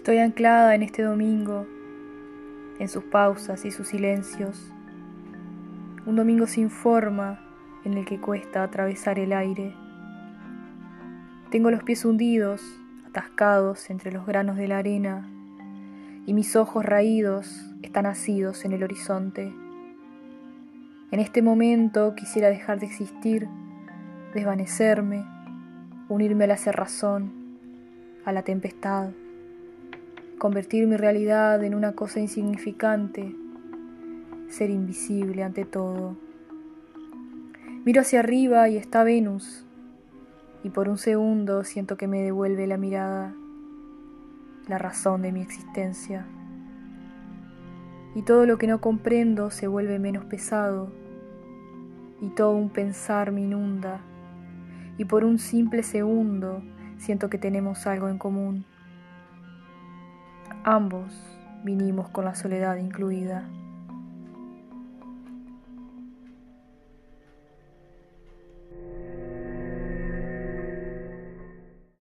Estoy anclada en este domingo, en sus pausas y sus silencios. Un domingo sin forma en el que cuesta atravesar el aire. Tengo los pies hundidos, atascados entre los granos de la arena, y mis ojos raídos están asidos en el horizonte. En este momento quisiera dejar de existir, desvanecerme, unirme a la cerrazón, a la tempestad convertir mi realidad en una cosa insignificante, ser invisible ante todo. Miro hacia arriba y está Venus, y por un segundo siento que me devuelve la mirada, la razón de mi existencia. Y todo lo que no comprendo se vuelve menos pesado, y todo un pensar me inunda, y por un simple segundo siento que tenemos algo en común. Ambos vinimos con la soledad incluida.